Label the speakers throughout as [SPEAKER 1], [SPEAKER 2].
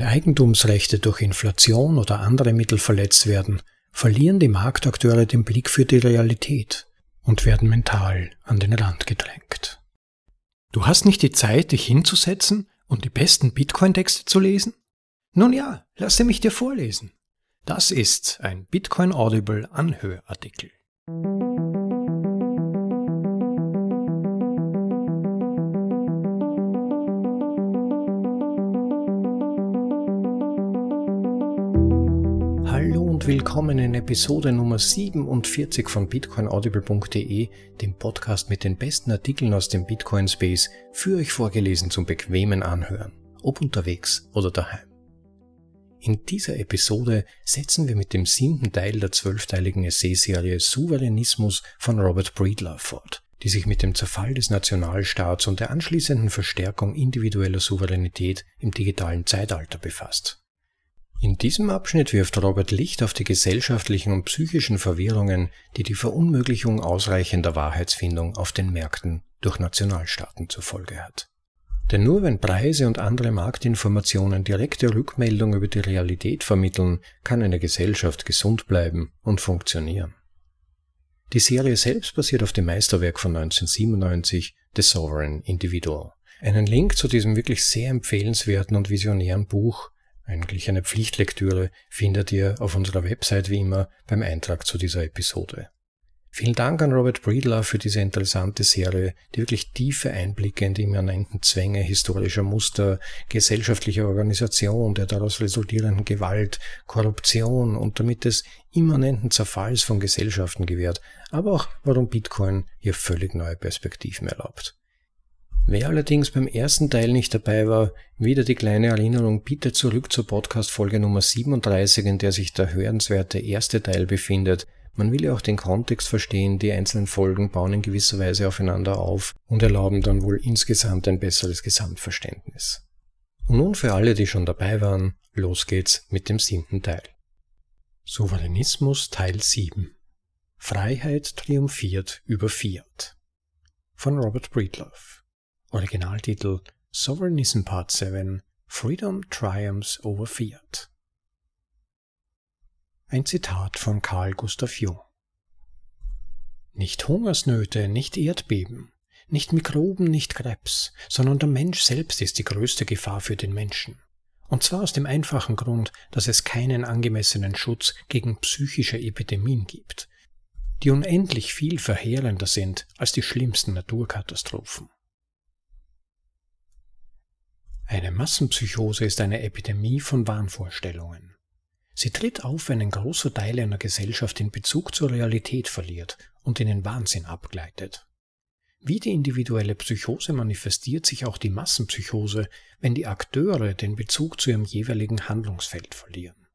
[SPEAKER 1] Wenn Eigentumsrechte durch Inflation oder andere Mittel verletzt werden, verlieren die Marktakteure den Blick für die Realität und werden mental an den Rand gedrängt. Du hast nicht die Zeit, dich hinzusetzen und die besten Bitcoin-Texte zu lesen? Nun ja, lasse mich dir vorlesen. Das ist ein Bitcoin Audible Anhörartikel. Willkommen in Episode Nummer 47 von bitcoinaudible.de, dem Podcast mit den besten Artikeln aus dem Bitcoin Space, für euch vorgelesen zum bequemen Anhören, ob unterwegs oder daheim. In dieser Episode setzen wir mit dem siebten Teil der zwölfteiligen Essayserie Souveränismus von Robert Breedlove fort, die sich mit dem Zerfall des Nationalstaats und der anschließenden Verstärkung individueller Souveränität im digitalen Zeitalter befasst. In diesem Abschnitt wirft Robert Licht auf die gesellschaftlichen und psychischen Verwirrungen, die die Verunmöglichung ausreichender Wahrheitsfindung auf den Märkten durch Nationalstaaten zur Folge hat. Denn nur wenn Preise und andere Marktinformationen direkte Rückmeldung über die Realität vermitteln, kann eine Gesellschaft gesund bleiben und funktionieren. Die Serie selbst basiert auf dem Meisterwerk von 1997, The Sovereign Individual. Einen Link zu diesem wirklich sehr empfehlenswerten und visionären Buch eigentlich eine Pflichtlektüre, findet ihr auf unserer Website wie immer beim Eintrag zu dieser Episode. Vielen Dank an Robert Breedlove für diese interessante Serie, die wirklich tiefe Einblicke in die immanenten Zwänge historischer Muster, gesellschaftlicher Organisation, der daraus resultierenden Gewalt, Korruption und damit des immanenten Zerfalls von Gesellschaften gewährt, aber auch warum Bitcoin hier völlig neue Perspektiven erlaubt. Wer allerdings beim ersten Teil nicht dabei war, wieder die kleine Erinnerung, bitte zurück zur Podcast-Folge Nummer 37, in der sich der hörenswerte erste Teil befindet. Man will ja auch den Kontext verstehen, die einzelnen Folgen bauen in gewisser Weise aufeinander auf und erlauben dann wohl insgesamt ein besseres Gesamtverständnis. Und nun für alle, die schon dabei waren, los geht's mit dem siebten Teil. Souveränismus Teil 7 Freiheit triumphiert über Fiat von Robert Breedlove Originaltitel Sovereignism Part 7 Freedom Triumphs over Fiat. Ein Zitat von Carl Gustav Jung. Nicht Hungersnöte, nicht Erdbeben, nicht Mikroben, nicht Krebs, sondern der Mensch selbst ist die größte Gefahr für den Menschen. Und zwar aus dem einfachen Grund, dass es keinen angemessenen Schutz gegen psychische Epidemien gibt, die unendlich viel verheerender sind als die schlimmsten Naturkatastrophen. Eine Massenpsychose ist eine Epidemie von Wahnvorstellungen. Sie tritt auf, wenn ein großer Teil einer Gesellschaft den Bezug zur Realität verliert und in den Wahnsinn abgleitet. Wie die individuelle Psychose manifestiert sich auch die Massenpsychose, wenn die Akteure den Bezug zu ihrem jeweiligen Handlungsfeld verlieren.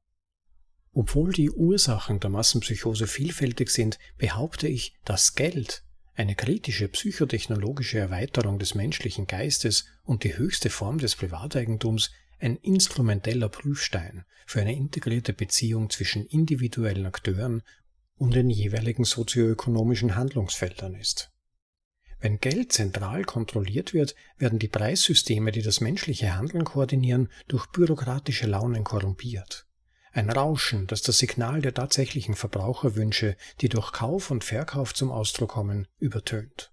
[SPEAKER 1] Obwohl die Ursachen der Massenpsychose vielfältig sind, behaupte ich, dass Geld eine kritische psychotechnologische Erweiterung des menschlichen Geistes und die höchste Form des Privateigentums ein instrumenteller Prüfstein für eine integrierte Beziehung zwischen individuellen Akteuren und den jeweiligen sozioökonomischen Handlungsfeldern ist. Wenn Geld zentral kontrolliert wird, werden die Preissysteme, die das menschliche Handeln koordinieren, durch bürokratische Launen korrumpiert ein Rauschen, das das Signal der tatsächlichen Verbraucherwünsche, die durch Kauf und Verkauf zum Ausdruck kommen, übertönt.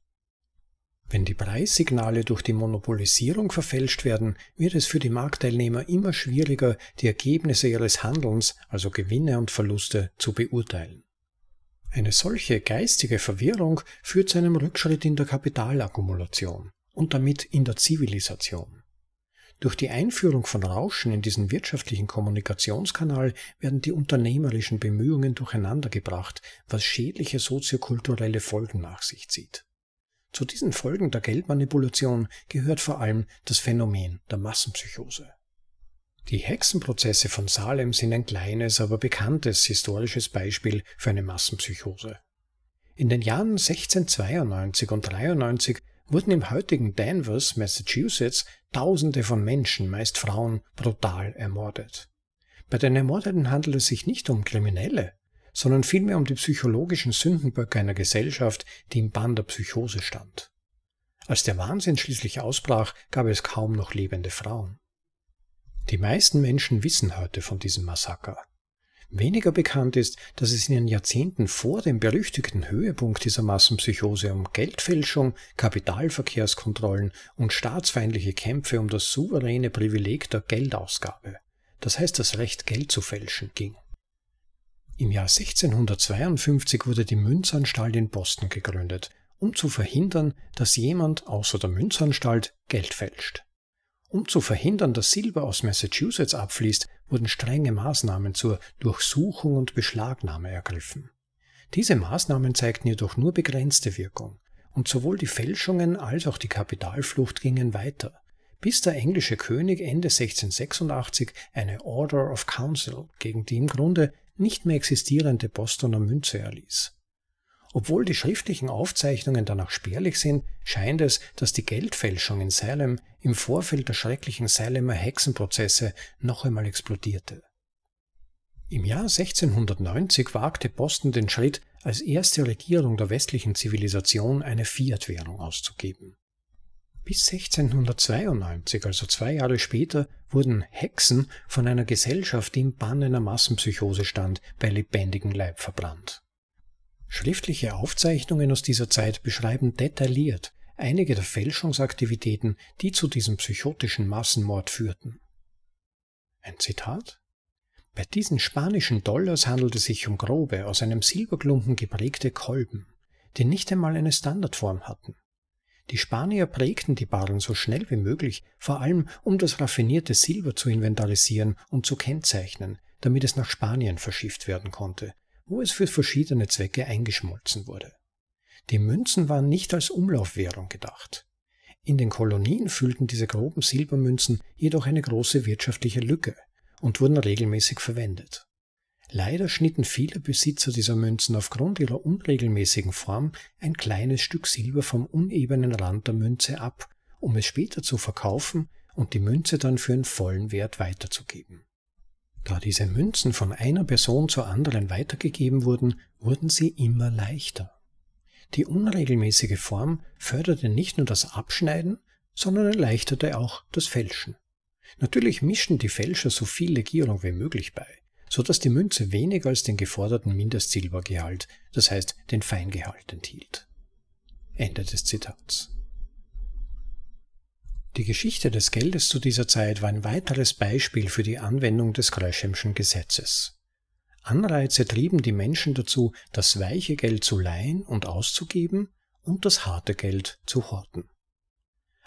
[SPEAKER 1] Wenn die Preissignale durch die Monopolisierung verfälscht werden, wird es für die Marktteilnehmer immer schwieriger, die Ergebnisse ihres Handelns, also Gewinne und Verluste, zu beurteilen. Eine solche geistige Verwirrung führt zu einem Rückschritt in der Kapitalakkumulation und damit in der Zivilisation. Durch die Einführung von Rauschen in diesen wirtschaftlichen Kommunikationskanal werden die unternehmerischen Bemühungen durcheinandergebracht, was schädliche soziokulturelle Folgen nach sich zieht. Zu diesen Folgen der Geldmanipulation gehört vor allem das Phänomen der Massenpsychose. Die Hexenprozesse von Salem sind ein kleines, aber bekanntes historisches Beispiel für eine Massenpsychose. In den Jahren 1692 und 93 wurden im heutigen Danvers, Massachusetts, Tausende von Menschen, meist Frauen, brutal ermordet. Bei den Ermordeten handelt es sich nicht um Kriminelle, sondern vielmehr um die psychologischen Sündenböcke einer Gesellschaft, die im Bann der Psychose stand. Als der Wahnsinn schließlich ausbrach, gab es kaum noch lebende Frauen. Die meisten Menschen wissen heute von diesem Massaker. Weniger bekannt ist, dass es in den Jahrzehnten vor dem berüchtigten Höhepunkt dieser Massenpsychose um Geldfälschung, Kapitalverkehrskontrollen und staatsfeindliche Kämpfe um das souveräne Privileg der Geldausgabe, das heißt das Recht Geld zu fälschen, ging. Im Jahr 1652 wurde die Münzanstalt in Boston gegründet, um zu verhindern, dass jemand außer der Münzanstalt Geld fälscht. Um zu verhindern, dass Silber aus Massachusetts abfließt, wurden strenge Maßnahmen zur Durchsuchung und Beschlagnahme ergriffen. Diese Maßnahmen zeigten jedoch nur begrenzte Wirkung, und sowohl die Fälschungen als auch die Kapitalflucht gingen weiter, bis der englische König Ende 1686 eine Order of Council gegen die im Grunde nicht mehr existierende Bostoner Münze erließ. Obwohl die schriftlichen Aufzeichnungen danach spärlich sind, scheint es, dass die Geldfälschung in Salem im Vorfeld der schrecklichen Salemer Hexenprozesse noch einmal explodierte. Im Jahr 1690 wagte Boston den Schritt, als erste Regierung der westlichen Zivilisation eine Fiat-Währung auszugeben. Bis 1692, also zwei Jahre später, wurden Hexen von einer Gesellschaft, die im Bann einer Massenpsychose stand, bei lebendigem Leib verbrannt. Schriftliche Aufzeichnungen aus dieser Zeit beschreiben detailliert einige der Fälschungsaktivitäten, die zu diesem psychotischen Massenmord führten. Ein Zitat? Bei diesen spanischen Dollars handelt es sich um grobe, aus einem Silberklumpen geprägte Kolben, die nicht einmal eine Standardform hatten. Die Spanier prägten die Barren so schnell wie möglich, vor allem um das raffinierte Silber zu inventarisieren und zu kennzeichnen, damit es nach Spanien verschifft werden konnte, wo es für verschiedene Zwecke eingeschmolzen wurde. Die Münzen waren nicht als Umlaufwährung gedacht. In den Kolonien füllten diese groben Silbermünzen jedoch eine große wirtschaftliche Lücke und wurden regelmäßig verwendet. Leider schnitten viele Besitzer dieser Münzen aufgrund ihrer unregelmäßigen Form ein kleines Stück Silber vom unebenen Rand der Münze ab, um es später zu verkaufen und die Münze dann für einen vollen Wert weiterzugeben. Da diese Münzen von einer Person zur anderen weitergegeben wurden, wurden sie immer leichter. Die unregelmäßige Form förderte nicht nur das Abschneiden, sondern erleichterte auch das Fälschen. Natürlich mischten die Fälscher so viel Legierung wie möglich bei, so dass die Münze weniger als den geforderten Mindestsilbergehalt, das heißt den Feingehalt enthielt. Ende des Zitats. Die Geschichte des Geldes zu dieser Zeit war ein weiteres Beispiel für die Anwendung des Greshamschen Gesetzes. Anreize trieben die Menschen dazu, das weiche Geld zu leihen und auszugeben und das harte Geld zu horten.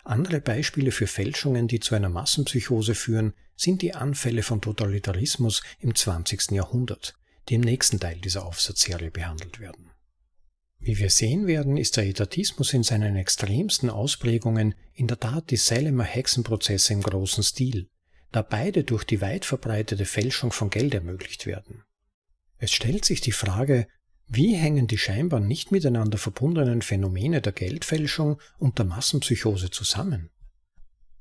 [SPEAKER 1] Andere Beispiele für Fälschungen, die zu einer Massenpsychose führen, sind die Anfälle von Totalitarismus im 20. Jahrhundert, die im nächsten Teil dieser Aufsatzserie behandelt werden. Wie wir sehen werden, ist der Etatismus in seinen extremsten Ausprägungen in der Tat die Salemer Hexenprozesse im großen Stil, da beide durch die weit verbreitete Fälschung von Geld ermöglicht werden. Es stellt sich die Frage, wie hängen die scheinbar nicht miteinander verbundenen Phänomene der Geldfälschung und der Massenpsychose zusammen?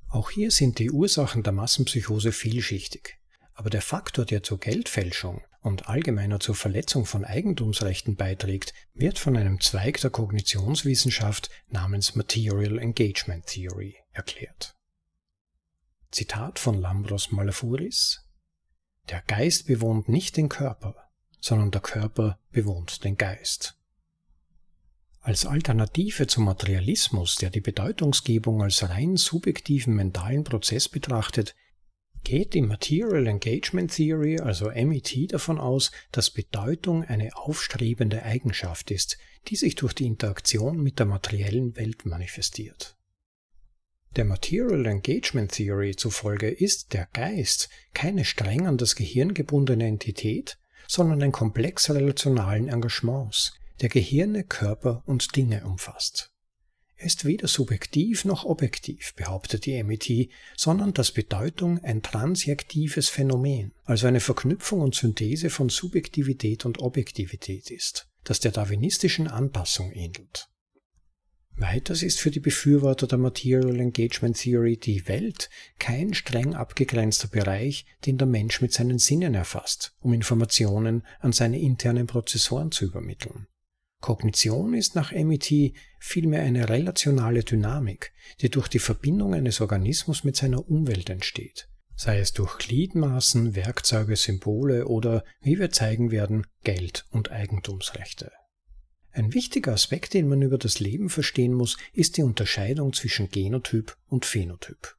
[SPEAKER 1] Auch hier sind die Ursachen der Massenpsychose vielschichtig, aber der Faktor, der zur Geldfälschung und allgemeiner zur Verletzung von Eigentumsrechten beiträgt, wird von einem Zweig der Kognitionswissenschaft namens Material Engagement Theory erklärt. Zitat von Lambros Malafuris Der Geist bewohnt nicht den Körper, sondern der Körper bewohnt den Geist. Als Alternative zum Materialismus, der die Bedeutungsgebung als rein subjektiven mentalen Prozess betrachtet, geht die Material Engagement Theory, also MET, davon aus, dass Bedeutung eine aufstrebende Eigenschaft ist, die sich durch die Interaktion mit der materiellen Welt manifestiert. Der Material Engagement Theory zufolge ist der Geist keine streng an das Gehirn gebundene Entität, sondern ein Komplex relationalen Engagements, der Gehirne, Körper und Dinge umfasst ist weder subjektiv noch objektiv, behauptet die MIT, sondern dass Bedeutung ein transjektives Phänomen, also eine Verknüpfung und Synthese von Subjektivität und Objektivität ist, das der darwinistischen Anpassung ähnelt. Weiters ist für die Befürworter der Material Engagement Theory die Welt kein streng abgegrenzter Bereich, den der Mensch mit seinen Sinnen erfasst, um Informationen an seine internen Prozessoren zu übermitteln. Kognition ist nach MIT vielmehr eine relationale Dynamik, die durch die Verbindung eines Organismus mit seiner Umwelt entsteht, sei es durch Gliedmaßen, Werkzeuge, Symbole oder, wie wir zeigen werden, Geld- und Eigentumsrechte. Ein wichtiger Aspekt, den man über das Leben verstehen muss, ist die Unterscheidung zwischen Genotyp und Phänotyp.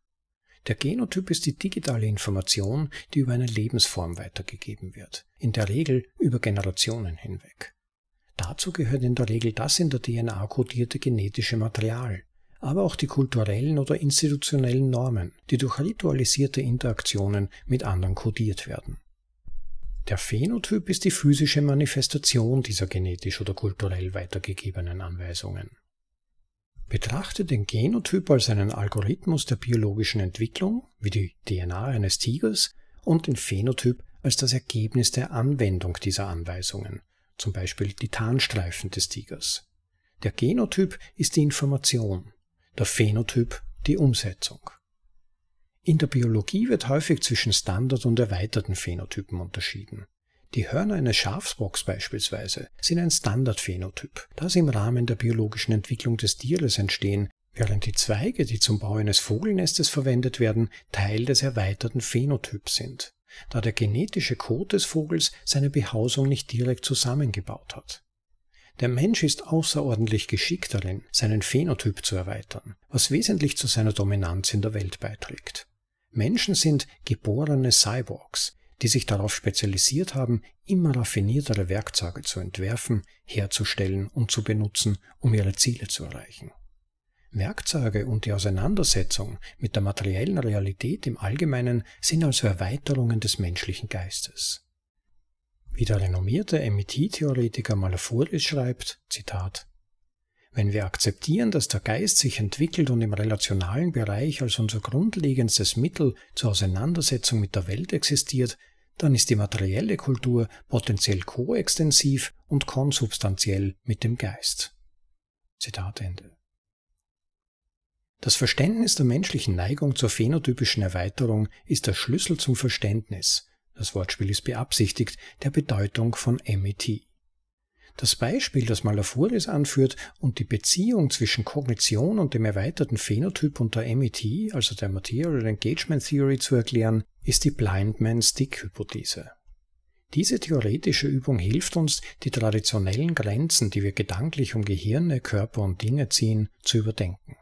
[SPEAKER 1] Der Genotyp ist die digitale Information, die über eine Lebensform weitergegeben wird, in der Regel über Generationen hinweg. Dazu gehört in der Regel das in der DNA kodierte genetische Material, aber auch die kulturellen oder institutionellen Normen, die durch ritualisierte Interaktionen mit anderen kodiert werden. Der Phänotyp ist die physische Manifestation dieser genetisch oder kulturell weitergegebenen Anweisungen. Betrachte den Genotyp als einen Algorithmus der biologischen Entwicklung, wie die DNA eines Tigers, und den Phänotyp als das Ergebnis der Anwendung dieser Anweisungen, zum Beispiel die Tarnstreifen des Tigers. Der Genotyp ist die Information, der Phänotyp die Umsetzung. In der Biologie wird häufig zwischen Standard- und erweiterten Phänotypen unterschieden. Die Hörner eines Schafsbocks beispielsweise sind ein Standardphänotyp, da sie im Rahmen der biologischen Entwicklung des Tieres entstehen, während die Zweige, die zum Bau eines Vogelnestes verwendet werden, Teil des erweiterten Phänotyps sind, da der genetische Code des Vogels seine Behausung nicht direkt zusammengebaut hat. Der Mensch ist außerordentlich geschickt darin, seinen Phänotyp zu erweitern, was wesentlich zu seiner Dominanz in der Welt beiträgt. Menschen sind geborene Cyborgs, die sich darauf spezialisiert haben, immer raffiniertere Werkzeuge zu entwerfen, herzustellen und zu benutzen, um ihre Ziele zu erreichen. Werkzeuge und die Auseinandersetzung mit der materiellen Realität im Allgemeinen sind also Erweiterungen des menschlichen Geistes. Wie der renommierte MIT-Theoretiker Malafouris schreibt, Zitat, wenn wir akzeptieren, dass der Geist sich entwickelt und im relationalen Bereich als unser grundlegendstes Mittel zur Auseinandersetzung mit der Welt existiert, dann ist die materielle Kultur potenziell koextensiv und konsubstanziell mit dem Geist. Zitat Ende. Das Verständnis der menschlichen Neigung zur phänotypischen Erweiterung ist der Schlüssel zum Verständnis, das Wortspiel ist beabsichtigt, der Bedeutung von MET. Das Beispiel, das Malafuris anführt und die Beziehung zwischen Kognition und dem erweiterten Phänotyp unter MET, also der Material Engagement Theory, zu erklären, ist die Blind Man Stick Hypothese. Diese theoretische Übung hilft uns, die traditionellen Grenzen, die wir gedanklich um Gehirne, Körper und Dinge ziehen, zu überdenken.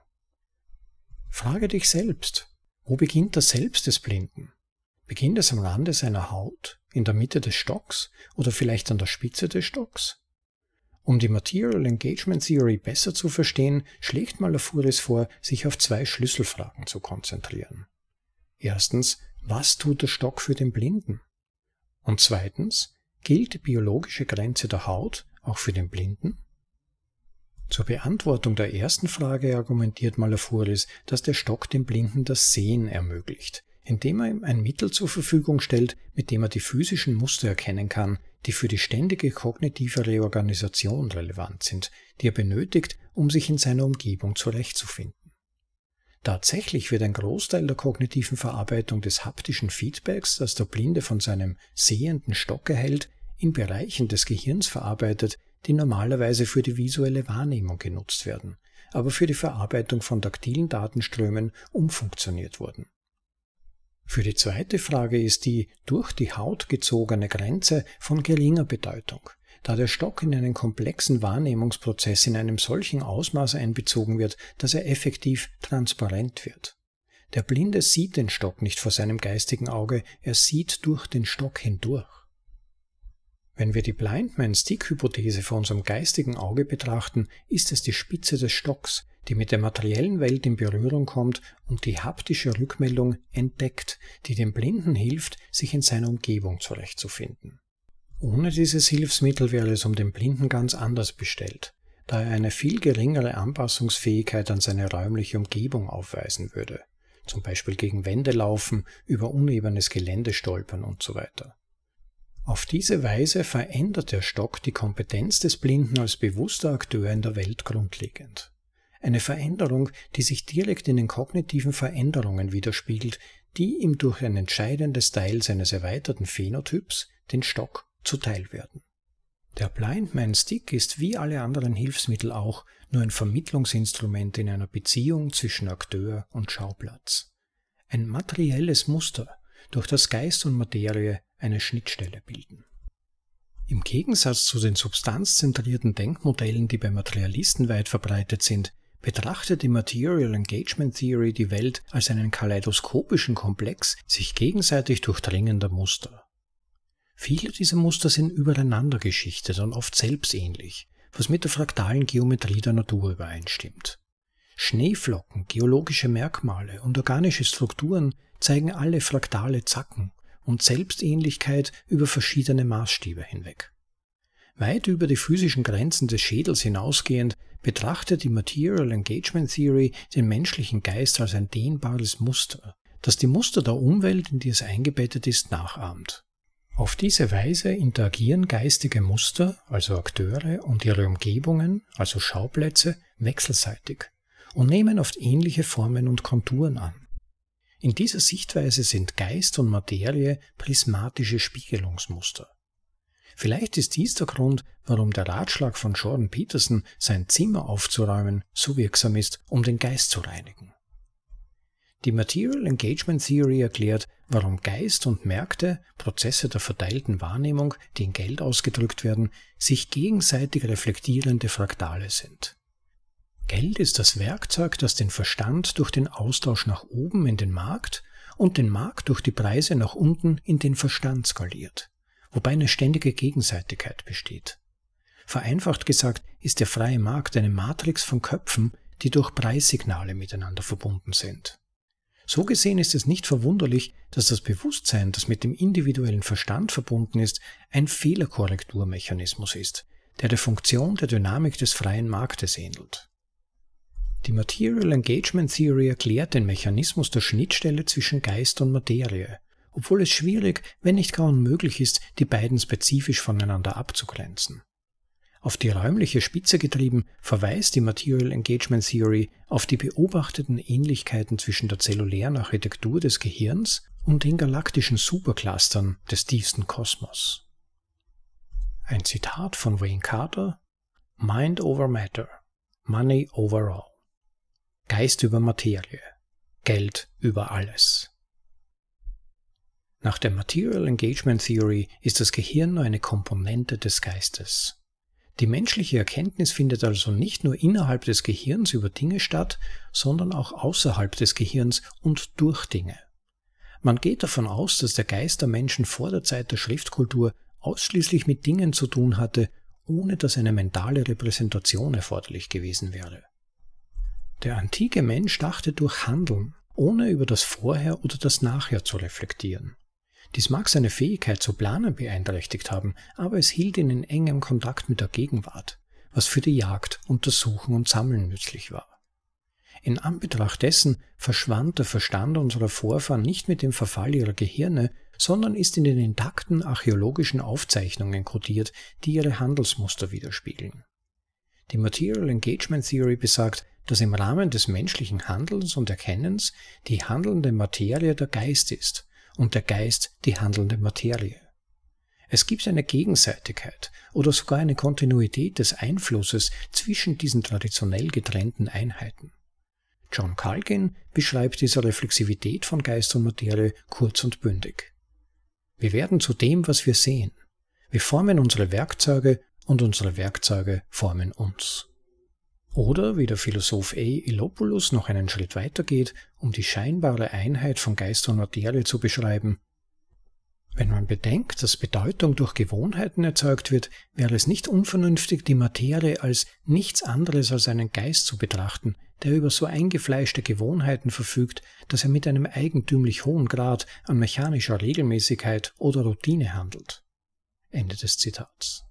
[SPEAKER 1] Frage dich selbst, wo beginnt das Selbst des Blinden? Beginnt es am Rande seiner Haut, in der Mitte des Stocks oder vielleicht an der Spitze des Stocks? Um die Material Engagement Theory besser zu verstehen, schlägt Malafuris vor, sich auf zwei Schlüsselfragen zu konzentrieren. Erstens, was tut der Stock für den Blinden? Und zweitens, gilt die biologische Grenze der Haut auch für den Blinden? Zur Beantwortung der ersten Frage argumentiert Malafuris, dass der Stock dem Blinden das Sehen ermöglicht, indem er ihm ein Mittel zur Verfügung stellt, mit dem er die physischen Muster erkennen kann, die für die ständige kognitive Reorganisation relevant sind, die er benötigt, um sich in seiner Umgebung zurechtzufinden. Tatsächlich wird ein Großteil der kognitiven Verarbeitung des haptischen Feedbacks, das der Blinde von seinem sehenden Stock erhält, in Bereichen des Gehirns verarbeitet, die normalerweise für die visuelle Wahrnehmung genutzt werden, aber für die Verarbeitung von taktilen Datenströmen umfunktioniert wurden. Für die zweite Frage ist die durch die Haut gezogene Grenze von geringer Bedeutung, da der Stock in einen komplexen Wahrnehmungsprozess in einem solchen Ausmaß einbezogen wird, dass er effektiv transparent wird. Der Blinde sieht den Stock nicht vor seinem geistigen Auge, er sieht durch den Stock hindurch. Wenn wir die Blindman-Stick-Hypothese vor unserem geistigen Auge betrachten, ist es die Spitze des Stocks, die mit der materiellen Welt in Berührung kommt und die haptische Rückmeldung entdeckt, die dem Blinden hilft, sich in seiner Umgebung zurechtzufinden. Ohne dieses Hilfsmittel wäre es um den Blinden ganz anders bestellt, da er eine viel geringere Anpassungsfähigkeit an seine räumliche Umgebung aufweisen würde, zum Beispiel gegen Wände laufen, über unebenes Gelände stolpern und so weiter. Auf diese Weise verändert der Stock die Kompetenz des Blinden als bewusster Akteur in der Welt grundlegend. Eine Veränderung, die sich direkt in den kognitiven Veränderungen widerspiegelt, die ihm durch ein entscheidendes Teil seines erweiterten Phänotyps, den Stock, zuteil werden. Der Blindman Stick ist wie alle anderen Hilfsmittel auch nur ein Vermittlungsinstrument in einer Beziehung zwischen Akteur und Schauplatz. Ein materielles Muster, durch das Geist und Materie eine Schnittstelle bilden. Im Gegensatz zu den substanzzentrierten Denkmodellen, die bei Materialisten weit verbreitet sind, betrachtet die Material Engagement Theory die Welt als einen kaleidoskopischen Komplex sich gegenseitig durchdringender Muster. Viele dieser Muster sind übereinander geschichtet und oft selbstähnlich, was mit der fraktalen Geometrie der Natur übereinstimmt. Schneeflocken, geologische Merkmale und organische Strukturen zeigen alle fraktale Zacken und Selbstähnlichkeit über verschiedene Maßstäbe hinweg. Weit über die physischen Grenzen des Schädels hinausgehend betrachtet die Material Engagement Theory den menschlichen Geist als ein dehnbares Muster, das die Muster der Umwelt, in die es eingebettet ist, nachahmt. Auf diese Weise interagieren geistige Muster, also Akteure, und ihre Umgebungen, also Schauplätze, wechselseitig und nehmen oft ähnliche Formen und Konturen an. In dieser Sichtweise sind Geist und Materie prismatische Spiegelungsmuster. Vielleicht ist dies der Grund, warum der Ratschlag von Jordan Peterson, sein Zimmer aufzuräumen, so wirksam ist, um den Geist zu reinigen. Die Material Engagement Theory erklärt, warum Geist und Märkte, Prozesse der verteilten Wahrnehmung, die in Geld ausgedrückt werden, sich gegenseitig reflektierende Fraktale sind. Geld ist das Werkzeug, das den Verstand durch den Austausch nach oben in den Markt und den Markt durch die Preise nach unten in den Verstand skaliert, wobei eine ständige Gegenseitigkeit besteht. Vereinfacht gesagt ist der freie Markt eine Matrix von Köpfen, die durch Preissignale miteinander verbunden sind. So gesehen ist es nicht verwunderlich, dass das Bewusstsein, das mit dem individuellen Verstand verbunden ist, ein Fehlerkorrekturmechanismus ist, der der Funktion der Dynamik des freien Marktes ähnelt. Die Material Engagement Theory erklärt den Mechanismus der Schnittstelle zwischen Geist und Materie, obwohl es schwierig, wenn nicht gar unmöglich ist, die beiden spezifisch voneinander abzugrenzen. Auf die räumliche Spitze getrieben verweist die Material Engagement Theory auf die beobachteten Ähnlichkeiten zwischen der zellulären Architektur des Gehirns und den galaktischen Superclustern des tiefsten Kosmos. Ein Zitat von Wayne Carter Mind over Matter, Money over all. Geist über Materie, Geld über alles. Nach der Material Engagement Theory ist das Gehirn nur eine Komponente des Geistes. Die menschliche Erkenntnis findet also nicht nur innerhalb des Gehirns über Dinge statt, sondern auch außerhalb des Gehirns und durch Dinge. Man geht davon aus, dass der Geist der Menschen vor der Zeit der Schriftkultur ausschließlich mit Dingen zu tun hatte, ohne dass eine mentale Repräsentation erforderlich gewesen wäre. Der antike Mensch dachte durch Handeln, ohne über das Vorher oder das Nachher zu reflektieren. Dies mag seine Fähigkeit zu planen beeinträchtigt haben, aber es hielt ihn in engem Kontakt mit der Gegenwart, was für die Jagd, Untersuchen und Sammeln nützlich war. In Anbetracht dessen verschwand der Verstand unserer Vorfahren nicht mit dem Verfall ihrer Gehirne, sondern ist in den intakten archäologischen Aufzeichnungen kodiert, die ihre Handelsmuster widerspiegeln. Die Material Engagement Theory besagt, dass im Rahmen des menschlichen Handelns und Erkennens die handelnde Materie der Geist ist und der Geist die handelnde Materie. Es gibt eine Gegenseitigkeit oder sogar eine Kontinuität des Einflusses zwischen diesen traditionell getrennten Einheiten. John Calgin beschreibt diese Reflexivität von Geist und Materie kurz und bündig. Wir werden zu dem, was wir sehen. Wir formen unsere Werkzeuge und unsere Werkzeuge formen uns. Oder wie der Philosoph A. Ilopoulos noch einen Schritt weiter geht, um die scheinbare Einheit von Geist und Materie zu beschreiben. Wenn man bedenkt, dass Bedeutung durch Gewohnheiten erzeugt wird, wäre es nicht unvernünftig, die Materie als nichts anderes als einen Geist zu betrachten, der über so eingefleischte Gewohnheiten verfügt, dass er mit einem eigentümlich hohen Grad an mechanischer Regelmäßigkeit oder Routine handelt. Ende des Zitats.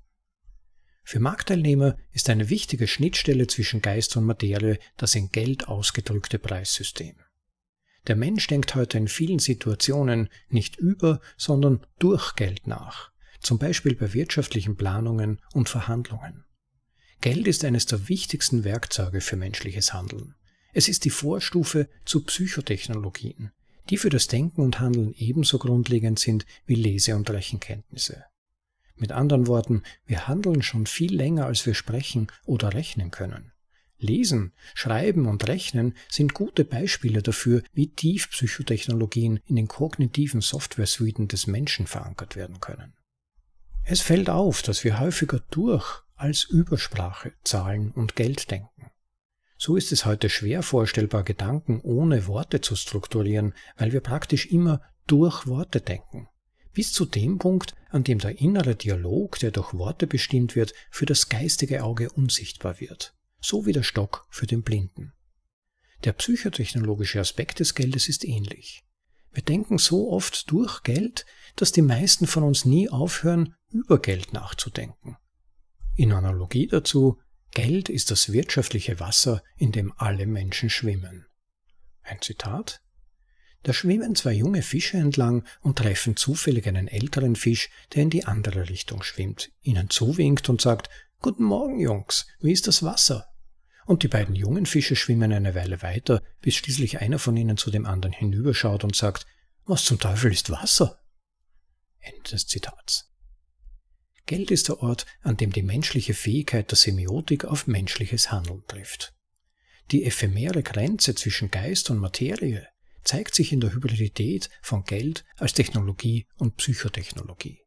[SPEAKER 1] Für Marktteilnehmer ist eine wichtige Schnittstelle zwischen Geist und Materie das in Geld ausgedrückte Preissystem. Der Mensch denkt heute in vielen Situationen nicht über, sondern durch Geld nach, zum Beispiel bei wirtschaftlichen Planungen und Verhandlungen. Geld ist eines der wichtigsten Werkzeuge für menschliches Handeln. Es ist die Vorstufe zu Psychotechnologien, die für das Denken und Handeln ebenso grundlegend sind wie Lese- und Rechenkenntnisse. Mit anderen Worten, wir handeln schon viel länger, als wir sprechen oder rechnen können. Lesen, Schreiben und Rechnen sind gute Beispiele dafür, wie tief Psychotechnologien in den kognitiven Software-Suiten des Menschen verankert werden können. Es fällt auf, dass wir häufiger durch als Übersprache, Zahlen und Geld denken. So ist es heute schwer vorstellbar, Gedanken ohne Worte zu strukturieren, weil wir praktisch immer durch Worte denken. Bis zu dem Punkt, an dem der innere Dialog, der durch Worte bestimmt wird, für das geistige Auge unsichtbar wird so wie der Stock für den Blinden. Der psychotechnologische Aspekt des Geldes ist ähnlich. Wir denken so oft durch Geld, dass die meisten von uns nie aufhören, über Geld nachzudenken. In Analogie dazu, Geld ist das wirtschaftliche Wasser, in dem alle Menschen schwimmen. Ein Zitat? Da schwimmen zwei junge Fische entlang und treffen zufällig einen älteren Fisch, der in die andere Richtung schwimmt, ihnen zuwinkt und sagt, Guten Morgen, Jungs, wie ist das Wasser? und die beiden jungen Fische schwimmen eine Weile weiter, bis schließlich einer von ihnen zu dem anderen hinüberschaut und sagt, was zum Teufel ist Wasser? Ende des Zitats. Geld ist der Ort, an dem die menschliche Fähigkeit der Semiotik auf menschliches Handeln trifft. Die ephemere Grenze zwischen Geist und Materie zeigt sich in der Hybridität von Geld als Technologie und Psychotechnologie.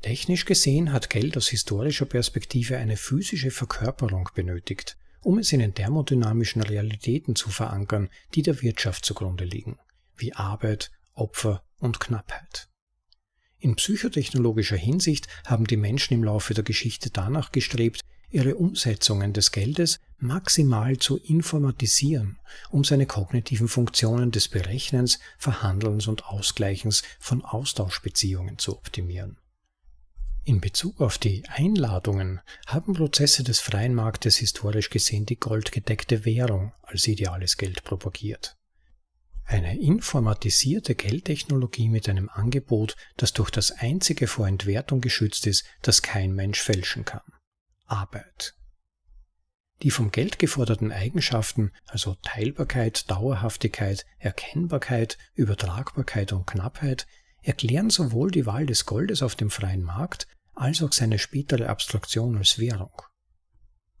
[SPEAKER 1] Technisch gesehen hat Geld aus historischer Perspektive eine physische Verkörperung benötigt, um es in den thermodynamischen Realitäten zu verankern, die der Wirtschaft zugrunde liegen, wie Arbeit, Opfer und Knappheit. In psychotechnologischer Hinsicht haben die Menschen im Laufe der Geschichte danach gestrebt, ihre Umsetzungen des Geldes maximal zu informatisieren, um seine kognitiven Funktionen des Berechnens, Verhandelns und Ausgleichens von Austauschbeziehungen zu optimieren. In Bezug auf die Einladungen haben Prozesse des freien Marktes historisch gesehen die goldgedeckte Währung als ideales Geld propagiert. Eine informatisierte Geldtechnologie mit einem Angebot, das durch das einzige vor Entwertung geschützt ist, das kein Mensch fälschen kann. Arbeit. Die vom Geld geforderten Eigenschaften, also Teilbarkeit, Dauerhaftigkeit, Erkennbarkeit, Übertragbarkeit und Knappheit, erklären sowohl die Wahl des Goldes auf dem freien Markt als auch seine spätere Abstraktion als Währung.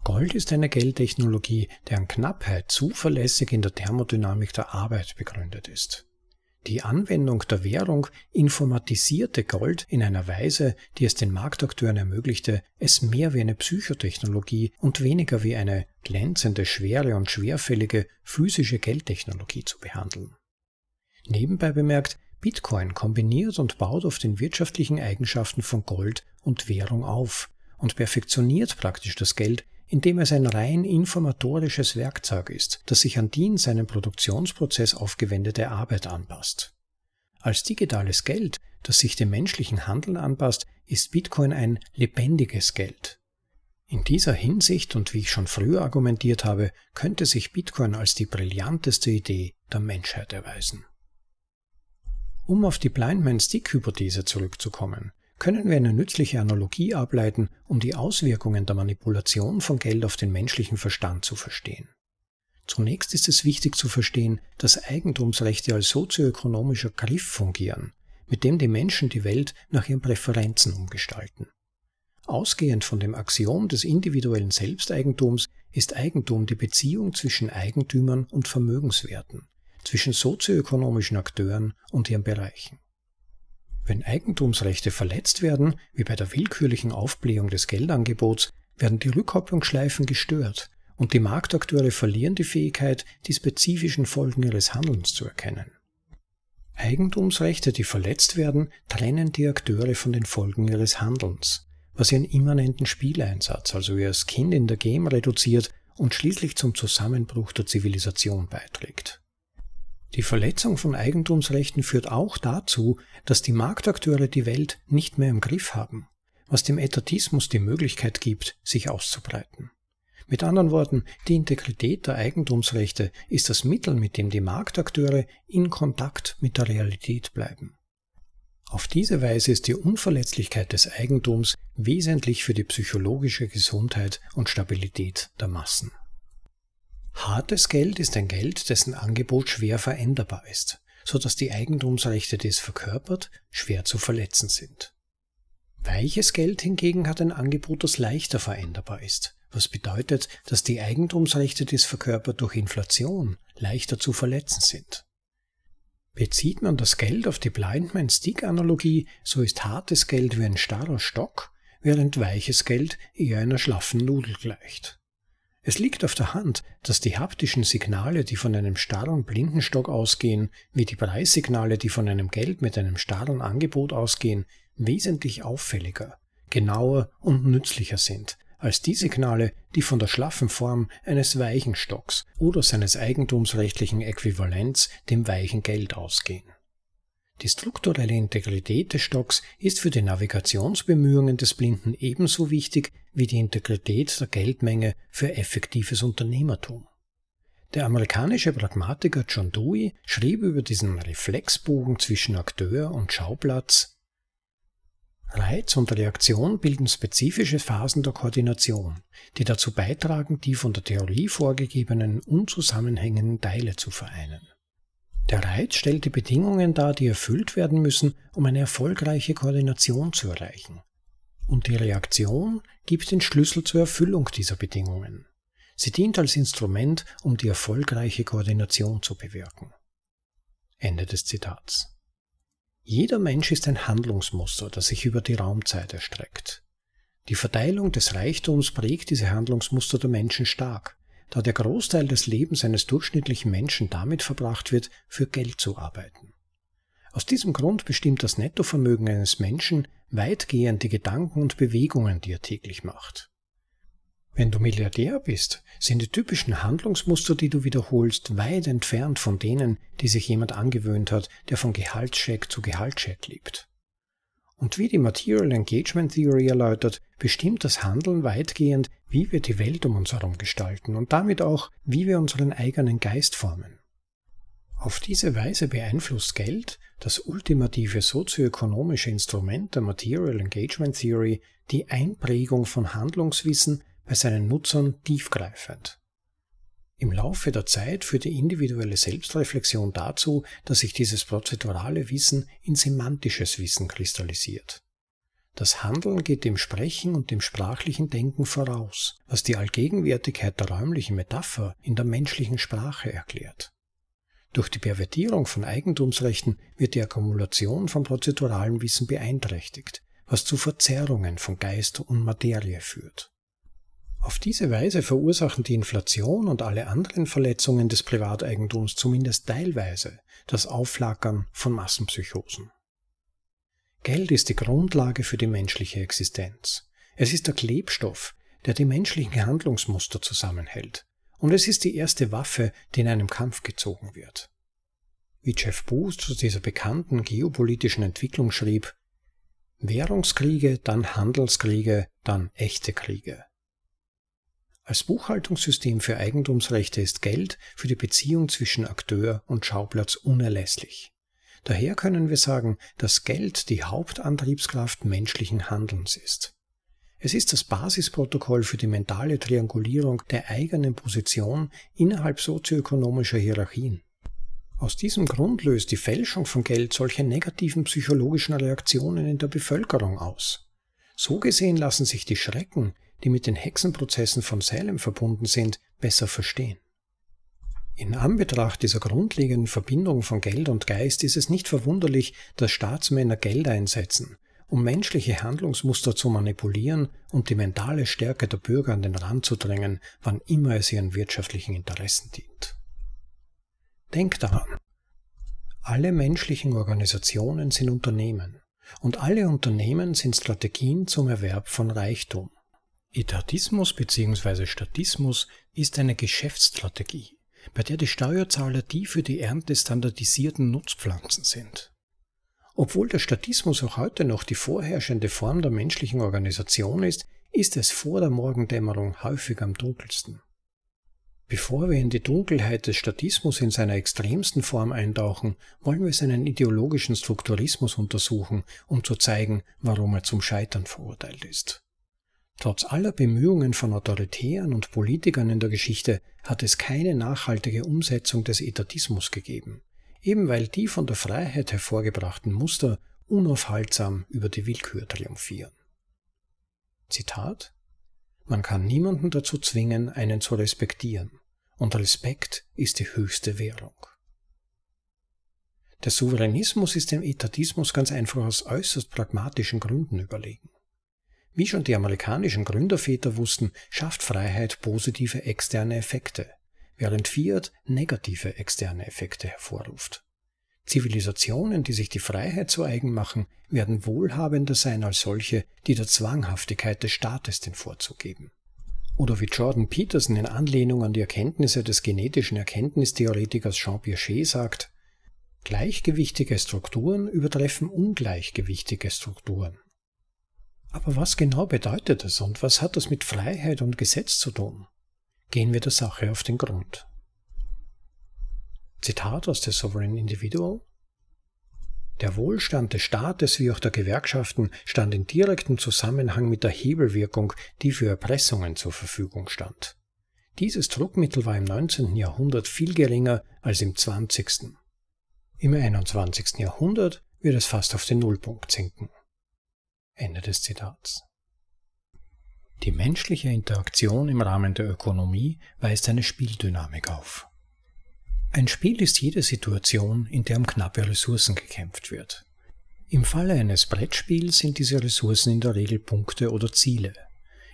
[SPEAKER 1] Gold ist eine Geldtechnologie, deren Knappheit zuverlässig in der Thermodynamik der Arbeit begründet ist. Die Anwendung der Währung informatisierte Gold in einer Weise, die es den Marktakteuren ermöglichte, es mehr wie eine Psychotechnologie und weniger wie eine glänzende, schwere und schwerfällige physische Geldtechnologie zu behandeln. Nebenbei bemerkt Bitcoin kombiniert und baut auf den wirtschaftlichen Eigenschaften von Gold und Währung auf und perfektioniert praktisch das Geld, indem es ein rein informatorisches Werkzeug ist, das sich an die in seinem Produktionsprozess aufgewendete Arbeit anpasst. Als digitales Geld, das sich dem menschlichen Handeln anpasst, ist Bitcoin ein lebendiges Geld. In dieser Hinsicht und wie ich schon früher argumentiert habe, könnte sich Bitcoin als die brillanteste Idee der Menschheit erweisen. Um auf die Blindman-Stick-Hypothese zurückzukommen, können wir eine nützliche Analogie ableiten, um die Auswirkungen der Manipulation von Geld auf den menschlichen Verstand zu verstehen. Zunächst ist es wichtig zu verstehen, dass Eigentumsrechte als sozioökonomischer Griff fungieren, mit dem die Menschen die Welt nach ihren Präferenzen umgestalten. Ausgehend von dem Axiom des individuellen Selbsteigentums ist Eigentum die Beziehung zwischen Eigentümern und Vermögenswerten, zwischen sozioökonomischen Akteuren und ihren Bereichen. Wenn Eigentumsrechte verletzt werden, wie bei der willkürlichen Aufblähung des Geldangebots, werden die Rückkopplungsschleifen gestört und die Marktakteure verlieren die Fähigkeit, die spezifischen Folgen ihres Handelns zu erkennen. Eigentumsrechte, die verletzt werden, trennen die Akteure von den Folgen ihres Handelns, was ihren immanenten Spieleinsatz, also ihr Skin in der Game reduziert und schließlich zum Zusammenbruch der Zivilisation beiträgt. Die Verletzung von Eigentumsrechten führt auch dazu, dass die Marktakteure die Welt nicht mehr im Griff haben, was dem Etatismus die Möglichkeit gibt, sich auszubreiten. Mit anderen Worten, die Integrität der Eigentumsrechte ist das Mittel, mit dem die Marktakteure in Kontakt mit der Realität bleiben. Auf diese Weise ist die Unverletzlichkeit des Eigentums wesentlich für die psychologische Gesundheit und Stabilität der Massen. Hartes Geld ist ein Geld, dessen Angebot schwer veränderbar ist, so dass die Eigentumsrechte, die es verkörpert, schwer zu verletzen sind. Weiches Geld hingegen hat ein Angebot, das leichter veränderbar ist, was bedeutet, dass die Eigentumsrechte des Verkörpert durch Inflation leichter zu verletzen sind. Bezieht man das Geld auf die Blindman-Stick-Analogie, so ist hartes Geld wie ein starrer Stock, während weiches Geld eher einer schlaffen Nudel gleicht. Es liegt auf der Hand, dass die haptischen Signale, die von einem starren Blindenstock ausgehen, wie die Preissignale, die von einem Geld mit einem starren Angebot ausgehen, wesentlich auffälliger, genauer und nützlicher sind als die Signale, die von der schlaffen Form eines weichen Stocks oder seines eigentumsrechtlichen Äquivalents, dem weichen Geld, ausgehen. Die strukturelle Integrität des Stocks ist für die Navigationsbemühungen des Blinden ebenso wichtig wie die Integrität der Geldmenge für effektives Unternehmertum. Der amerikanische Pragmatiker John Dewey schrieb über diesen Reflexbogen zwischen Akteur und Schauplatz Reiz und Reaktion bilden spezifische Phasen der Koordination, die dazu beitragen, die von der Theorie vorgegebenen unzusammenhängenden Teile zu vereinen. Der Reiz stellt die Bedingungen dar, die erfüllt werden müssen, um eine erfolgreiche Koordination zu erreichen. Und die Reaktion gibt den Schlüssel zur Erfüllung dieser Bedingungen. Sie dient als Instrument, um die erfolgreiche Koordination zu bewirken. Ende des Zitats. Jeder Mensch ist ein Handlungsmuster, das sich über die Raumzeit erstreckt. Die Verteilung des Reichtums prägt diese Handlungsmuster der Menschen stark, da der Großteil des Lebens eines durchschnittlichen Menschen damit verbracht wird, für Geld zu arbeiten. Aus diesem Grund bestimmt das Nettovermögen eines Menschen weitgehend die Gedanken und Bewegungen, die er täglich macht. Wenn du Milliardär bist, sind die typischen Handlungsmuster, die du wiederholst, weit entfernt von denen, die sich jemand angewöhnt hat, der von Gehaltscheck zu Gehaltscheck lebt. Und wie die Material Engagement Theory erläutert, bestimmt das Handeln weitgehend, wie wir die Welt um uns herum gestalten und damit auch, wie wir unseren eigenen Geist formen. Auf diese Weise beeinflusst Geld, das ultimative sozioökonomische Instrument der Material Engagement Theory, die Einprägung von Handlungswissen bei seinen Nutzern tiefgreifend. Im Laufe der Zeit führt die individuelle Selbstreflexion dazu, dass sich dieses prozedurale Wissen in semantisches Wissen kristallisiert. Das Handeln geht dem Sprechen und dem sprachlichen Denken voraus, was die Allgegenwärtigkeit der räumlichen Metapher in der menschlichen Sprache erklärt. Durch die Pervertierung von Eigentumsrechten wird die Akkumulation von prozeduralem Wissen beeinträchtigt, was zu Verzerrungen von Geist und Materie führt. Auf diese Weise verursachen die Inflation und alle anderen Verletzungen des Privateigentums zumindest teilweise das Aufflackern von Massenpsychosen. Geld ist die Grundlage für die menschliche Existenz. Es ist der Klebstoff, der die menschlichen Handlungsmuster zusammenhält. Und es ist die erste Waffe, die in einem Kampf gezogen wird. Wie Jeff Booth zu dieser bekannten geopolitischen Entwicklung schrieb, Währungskriege, dann Handelskriege, dann echte Kriege. Als Buchhaltungssystem für Eigentumsrechte ist Geld für die Beziehung zwischen Akteur und Schauplatz unerlässlich. Daher können wir sagen, dass Geld die Hauptantriebskraft menschlichen Handelns ist. Es ist das Basisprotokoll für die mentale Triangulierung der eigenen Position innerhalb sozioökonomischer Hierarchien. Aus diesem Grund löst die Fälschung von Geld solche negativen psychologischen Reaktionen in der Bevölkerung aus. So gesehen lassen sich die Schrecken, die mit den Hexenprozessen von Salem verbunden sind, besser verstehen. In Anbetracht dieser grundlegenden Verbindung von Geld und Geist ist es nicht verwunderlich, dass Staatsmänner Geld einsetzen, um menschliche Handlungsmuster zu manipulieren und die mentale Stärke der Bürger an den Rand zu drängen, wann immer es ihren wirtschaftlichen Interessen dient. Denk daran, alle menschlichen Organisationen sind Unternehmen und alle Unternehmen sind Strategien zum Erwerb von Reichtum. Etatismus bzw. Statismus ist eine Geschäftsstrategie, bei der die Steuerzahler die für die Ernte standardisierten Nutzpflanzen sind. Obwohl der Statismus auch heute noch die vorherrschende Form der menschlichen Organisation ist, ist es vor der Morgendämmerung häufig am dunkelsten. Bevor wir in die Dunkelheit des Statismus in seiner extremsten Form eintauchen, wollen wir seinen ideologischen Strukturismus untersuchen, um zu zeigen, warum er zum Scheitern verurteilt ist. Trotz aller Bemühungen von Autoritären und Politikern in der Geschichte hat es keine nachhaltige Umsetzung des Etatismus gegeben, eben weil die von der Freiheit hervorgebrachten Muster unaufhaltsam über die Willkür triumphieren. Zitat Man kann niemanden dazu zwingen, einen zu respektieren. Und Respekt ist die höchste Währung. Der Souveränismus ist dem Etatismus ganz einfach aus äußerst pragmatischen Gründen überlegen. Wie schon die amerikanischen Gründerväter wussten, schafft Freiheit positive externe Effekte, während Fiat negative externe Effekte hervorruft. Zivilisationen, die sich die Freiheit zu eigen machen, werden wohlhabender sein als solche, die der Zwanghaftigkeit des Staates den Vorzug geben. Oder wie Jordan Peterson in Anlehnung an die Erkenntnisse des genetischen Erkenntnistheoretikers Jean Piaget sagt, Gleichgewichtige Strukturen übertreffen ungleichgewichtige Strukturen. Aber was genau bedeutet das und was hat das mit Freiheit und Gesetz zu tun? Gehen wir der Sache auf den Grund. Zitat aus der Sovereign Individual der Wohlstand des Staates wie auch der Gewerkschaften stand in direktem Zusammenhang mit der Hebelwirkung, die für Erpressungen zur Verfügung stand. Dieses Druckmittel war im 19. Jahrhundert viel geringer als im 20. Im 21. Jahrhundert wird es fast auf den Nullpunkt sinken. Ende des Zitats. Die menschliche Interaktion im Rahmen der Ökonomie weist eine Spieldynamik auf. Ein Spiel ist jede Situation, in der um knappe Ressourcen gekämpft wird. Im Falle eines Brettspiels sind diese Ressourcen in der Regel Punkte oder Ziele.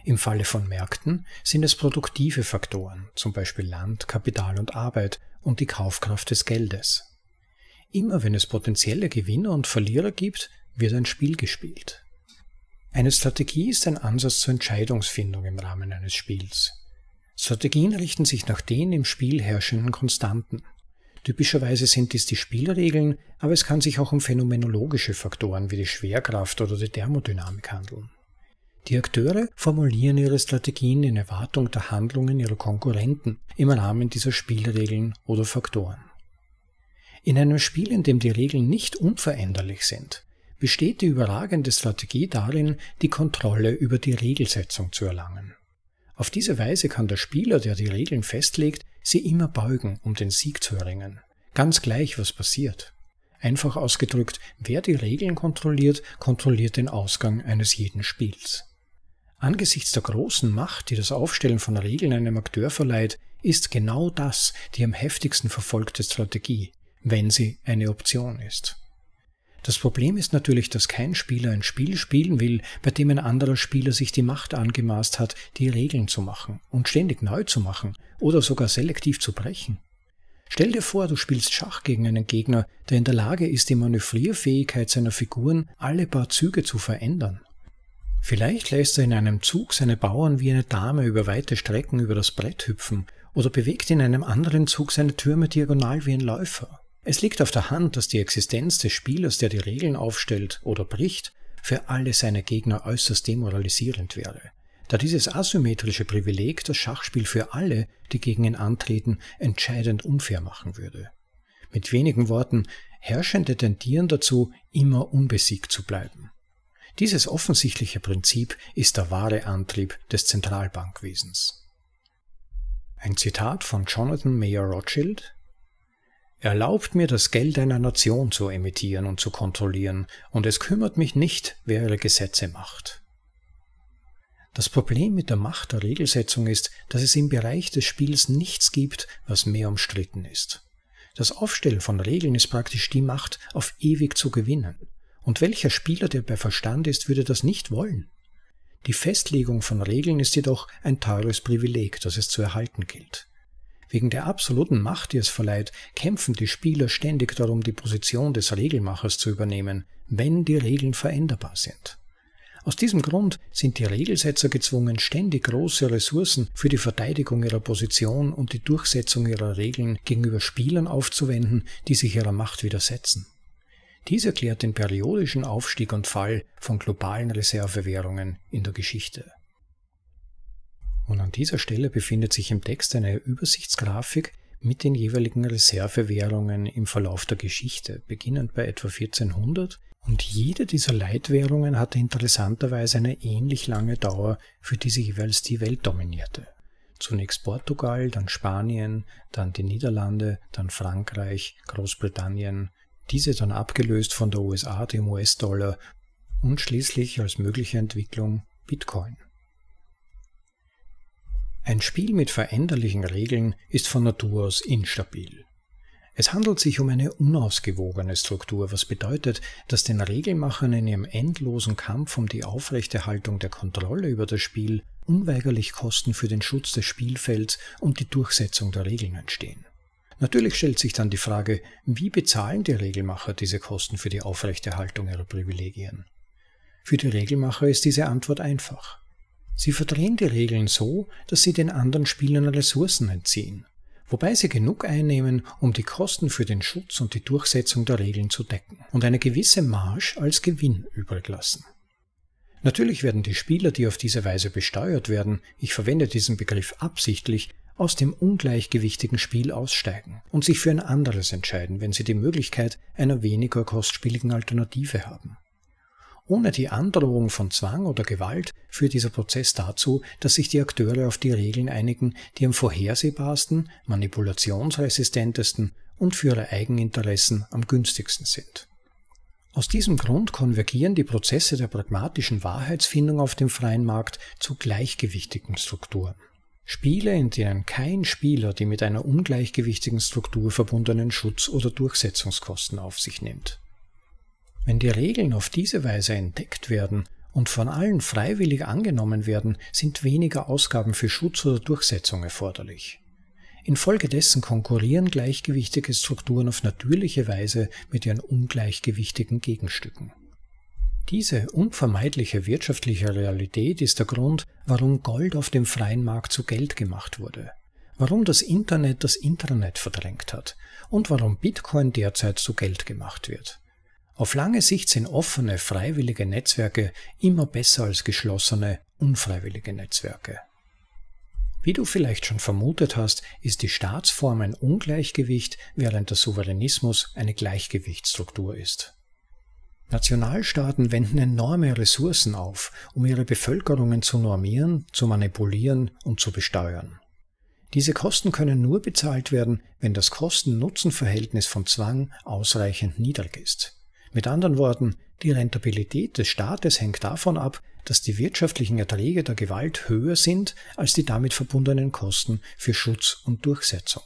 [SPEAKER 1] Im Falle von Märkten sind es produktive Faktoren, zum Beispiel Land, Kapital und Arbeit und die Kaufkraft des Geldes. Immer wenn es potenzielle Gewinner und Verlierer gibt, wird ein Spiel gespielt. Eine Strategie ist ein Ansatz zur Entscheidungsfindung im Rahmen eines Spiels. Strategien richten sich nach den im Spiel herrschenden Konstanten. Typischerweise sind dies die Spielregeln, aber es kann sich auch um phänomenologische Faktoren wie die Schwerkraft oder die Thermodynamik handeln. Die Akteure formulieren ihre Strategien in Erwartung der Handlungen ihrer Konkurrenten im Rahmen dieser Spielregeln oder Faktoren. In einem Spiel, in dem die Regeln nicht unveränderlich sind, besteht die überragende Strategie darin, die Kontrolle über die Regelsetzung zu erlangen. Auf diese Weise kann der Spieler, der die Regeln festlegt, sie immer beugen, um den Sieg zu erringen. Ganz gleich, was passiert. Einfach ausgedrückt, wer die Regeln kontrolliert, kontrolliert den Ausgang eines jeden Spiels. Angesichts der großen Macht, die das Aufstellen von Regeln einem Akteur verleiht, ist genau das die am heftigsten verfolgte Strategie, wenn sie eine Option ist. Das Problem ist natürlich, dass kein Spieler ein Spiel spielen will, bei dem ein anderer Spieler sich die Macht angemaßt hat, die Regeln zu machen und ständig neu zu machen oder sogar selektiv zu brechen. Stell dir vor, du spielst Schach gegen einen Gegner, der in der Lage ist, die Manövrierfähigkeit seiner Figuren alle paar Züge zu verändern. Vielleicht lässt er in einem Zug seine Bauern wie eine Dame über weite Strecken über das Brett hüpfen oder bewegt in einem anderen Zug seine Türme diagonal wie ein Läufer. Es liegt auf der Hand, dass die Existenz des Spielers, der die Regeln aufstellt oder bricht, für alle seine Gegner äußerst demoralisierend wäre, da dieses asymmetrische Privileg das Schachspiel für alle, die gegen ihn antreten, entscheidend unfair machen würde. Mit wenigen Worten, Herrschende tendieren dazu, immer unbesiegt zu bleiben. Dieses offensichtliche Prinzip ist der wahre Antrieb des Zentralbankwesens. Ein Zitat von Jonathan Mayer Rothschild, erlaubt mir das Geld einer Nation zu emittieren und zu kontrollieren, und es kümmert mich nicht, wer ihre Gesetze macht. Das Problem mit der Macht der Regelsetzung ist, dass es im Bereich des Spiels nichts gibt, was mehr umstritten ist. Das Aufstellen von Regeln ist praktisch die Macht, auf ewig zu gewinnen. Und welcher Spieler, der bei Verstand ist, würde das nicht wollen? Die Festlegung von Regeln ist jedoch ein teures Privileg, das es zu erhalten gilt. Wegen der absoluten Macht, die es verleiht, kämpfen die Spieler ständig darum, die Position des Regelmachers zu übernehmen, wenn die Regeln veränderbar sind. Aus diesem Grund sind die Regelsetzer gezwungen, ständig große Ressourcen für die Verteidigung ihrer Position und die Durchsetzung ihrer Regeln gegenüber Spielern aufzuwenden, die sich ihrer Macht widersetzen. Dies erklärt den periodischen Aufstieg und Fall von globalen Reservewährungen in der Geschichte. Und an dieser Stelle befindet sich im Text eine Übersichtsgrafik mit den jeweiligen Reservewährungen im Verlauf der Geschichte, beginnend bei etwa 1400. Und jede dieser Leitwährungen hatte interessanterweise eine ähnlich lange Dauer, für die sie jeweils die Welt dominierte. Zunächst Portugal, dann Spanien, dann die Niederlande, dann Frankreich, Großbritannien, diese dann abgelöst von der USA, dem US-Dollar und schließlich als mögliche Entwicklung Bitcoin. Ein Spiel mit veränderlichen Regeln ist von Natur aus instabil. Es handelt sich um eine unausgewogene Struktur, was bedeutet, dass den Regelmachern in ihrem endlosen Kampf um die Aufrechterhaltung der Kontrolle über das Spiel unweigerlich Kosten für den Schutz des Spielfelds und die Durchsetzung der Regeln entstehen. Natürlich stellt sich dann die Frage, wie bezahlen die Regelmacher diese Kosten für die Aufrechterhaltung ihrer Privilegien? Für die Regelmacher ist diese Antwort einfach. Sie verdrehen die Regeln so, dass sie den anderen Spielern Ressourcen entziehen, wobei sie genug einnehmen, um die Kosten für den Schutz und die Durchsetzung der Regeln zu decken und eine gewisse Marge als Gewinn übrig lassen. Natürlich werden die Spieler, die auf diese Weise besteuert werden, ich verwende diesen Begriff absichtlich, aus dem ungleichgewichtigen Spiel aussteigen und sich für ein anderes entscheiden, wenn sie die Möglichkeit einer weniger kostspieligen Alternative haben. Ohne die Androhung von Zwang oder Gewalt führt dieser Prozess dazu, dass sich die Akteure auf die Regeln einigen, die am vorhersehbarsten, manipulationsresistentesten und für ihre Eigeninteressen am günstigsten sind. Aus diesem Grund konvergieren die Prozesse der pragmatischen Wahrheitsfindung auf dem freien Markt zu gleichgewichtigen Strukturen. Spiele, in denen kein Spieler die mit einer ungleichgewichtigen Struktur verbundenen Schutz- oder Durchsetzungskosten auf sich nimmt. Wenn die Regeln auf diese Weise entdeckt werden und von allen freiwillig angenommen werden, sind weniger Ausgaben für Schutz oder Durchsetzung erforderlich. Infolgedessen konkurrieren gleichgewichtige Strukturen auf natürliche Weise mit ihren ungleichgewichtigen Gegenstücken. Diese unvermeidliche wirtschaftliche Realität ist der Grund, warum Gold auf dem freien Markt zu Geld gemacht wurde, warum das Internet das Internet verdrängt hat und warum Bitcoin derzeit zu Geld gemacht wird. Auf lange Sicht sind offene, freiwillige Netzwerke immer besser als geschlossene, unfreiwillige Netzwerke. Wie du vielleicht schon vermutet hast, ist die Staatsform ein Ungleichgewicht, während der Souveränismus eine Gleichgewichtsstruktur ist. Nationalstaaten wenden enorme Ressourcen auf, um ihre Bevölkerungen zu normieren, zu manipulieren und zu besteuern. Diese Kosten können nur bezahlt werden, wenn das Kosten-Nutzen-Verhältnis von Zwang ausreichend niedrig ist. Mit anderen Worten, die Rentabilität des Staates hängt davon ab, dass die wirtschaftlichen Erträge der Gewalt höher sind als die damit verbundenen Kosten für Schutz und Durchsetzung.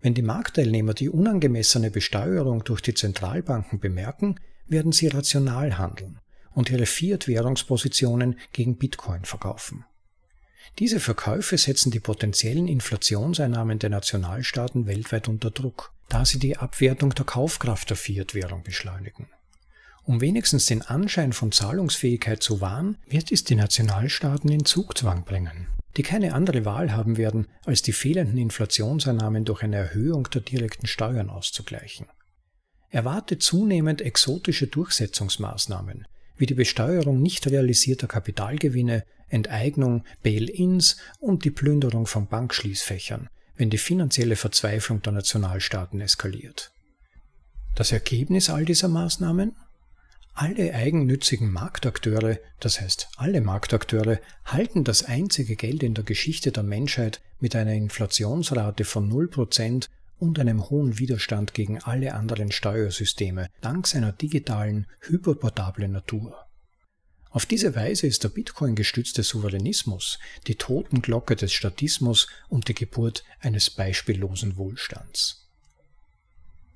[SPEAKER 1] Wenn die Marktteilnehmer die unangemessene Besteuerung durch die Zentralbanken bemerken, werden sie rational handeln und ihre Fiat-Währungspositionen gegen Bitcoin verkaufen. Diese Verkäufe setzen die potenziellen Inflationseinnahmen der Nationalstaaten weltweit unter Druck da sie die Abwertung der Kaufkraft der Fiat-Währung beschleunigen. Um wenigstens den Anschein von Zahlungsfähigkeit zu wahren, wird es die Nationalstaaten in Zugzwang bringen, die keine andere Wahl haben werden, als die fehlenden Inflationseinnahmen durch eine Erhöhung der direkten Steuern auszugleichen. Erwarte zunehmend exotische Durchsetzungsmaßnahmen, wie die Besteuerung nicht realisierter Kapitalgewinne, Enteignung, Bail-ins und die Plünderung von Bankschließfächern, wenn die finanzielle Verzweiflung der Nationalstaaten eskaliert. Das Ergebnis all dieser Maßnahmen? Alle eigennützigen Marktakteure, das heißt alle Marktakteure, halten das einzige Geld in der Geschichte der Menschheit mit einer Inflationsrate von 0% und einem hohen Widerstand gegen alle anderen Steuersysteme dank seiner digitalen, hyperportablen Natur. Auf diese Weise ist der Bitcoin gestützte Souveränismus die Totenglocke des Statismus und die Geburt eines beispiellosen Wohlstands.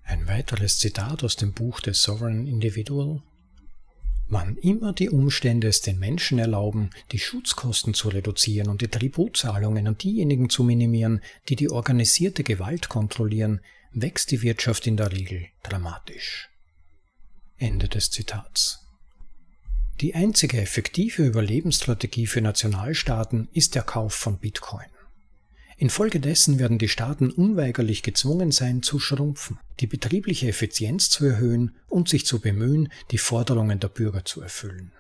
[SPEAKER 1] Ein weiteres Zitat aus dem Buch des Sovereign Individual Wann immer die Umstände es den Menschen erlauben, die Schutzkosten zu reduzieren und die Tributzahlungen an diejenigen zu minimieren, die die organisierte Gewalt kontrollieren, wächst die Wirtschaft in der Regel dramatisch. Ende des Zitats. Die einzige effektive Überlebensstrategie für Nationalstaaten ist der Kauf von Bitcoin. Infolgedessen werden die Staaten unweigerlich gezwungen sein, zu schrumpfen, die betriebliche Effizienz zu erhöhen und sich zu bemühen, die Forderungen der Bürger zu erfüllen.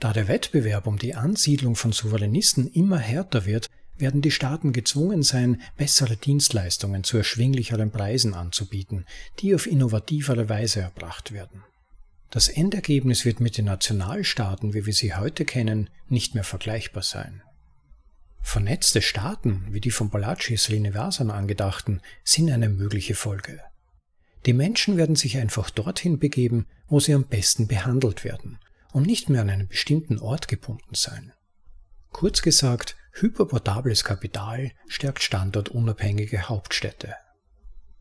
[SPEAKER 1] Da der Wettbewerb um die Ansiedlung von Souveränisten immer härter wird, werden die Staaten gezwungen sein, bessere Dienstleistungen zu erschwinglicheren Preisen anzubieten, die auf innovativere Weise erbracht werden. Das Endergebnis wird mit den Nationalstaaten, wie wir sie heute kennen, nicht mehr vergleichbar sein. Vernetzte Staaten, wie die von Balaci Srinivasan angedachten, sind eine mögliche Folge. Die Menschen werden sich einfach dorthin begeben, wo sie am besten behandelt werden und nicht mehr an einen bestimmten Ort gebunden sein. Kurz gesagt, Hyperportables Kapital stärkt standortunabhängige Hauptstädte.